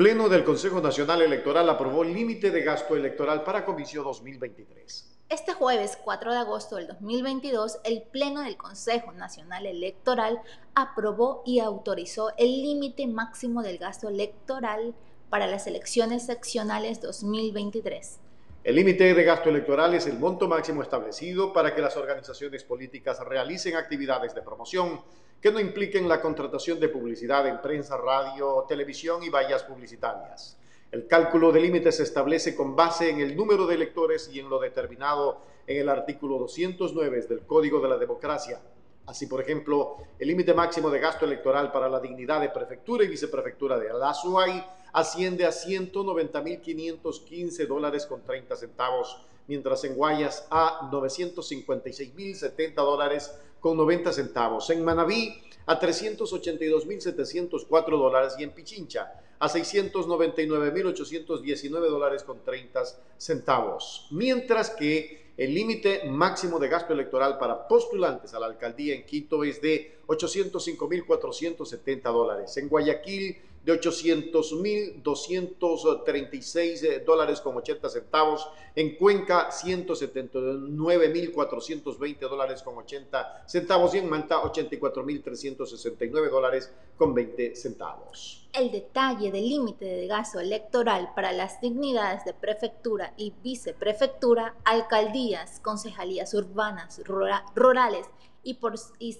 Pleno del Consejo Nacional Electoral aprobó límite de gasto electoral para Comisión 2023. Este jueves 4 de agosto del 2022, el Pleno del Consejo Nacional Electoral aprobó y autorizó el límite máximo del gasto electoral para las elecciones seccionales 2023. El límite de gasto electoral es el monto máximo establecido para que las organizaciones políticas realicen actividades de promoción que no impliquen la contratación de publicidad en prensa, radio, televisión y vallas publicitarias. El cálculo de límites se establece con base en el número de electores y en lo determinado en el artículo 209 del Código de la Democracia. Así, por ejemplo, el límite máximo de gasto electoral para la dignidad de prefectura y viceprefectura de Alazuay asciende a 190.515 dólares con 30 centavos, mientras en Guayas a 956.070 dólares con 90 centavos, en Manabí a 382.704 dólares y en Pichincha a 699.819 dólares con 30 centavos, mientras que el límite máximo de gasto electoral para postulantes a la alcaldía en Quito es de 805.470 dólares. En Guayaquil de 800.236 eh, dólares con 80 centavos. En Cuenca, 179.420 dólares con 80 centavos. Y en Manta, 84.369 dólares con 20 centavos. El detalle del límite de gasto electoral para las dignidades de prefectura y viceprefectura, alcaldías, concejalías urbanas, rurales y, por, y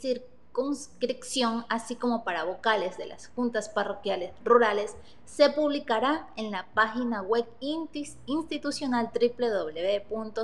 conscripción, así como para vocales de las juntas parroquiales rurales, se publicará en la página web institucional www.cne.gov.es.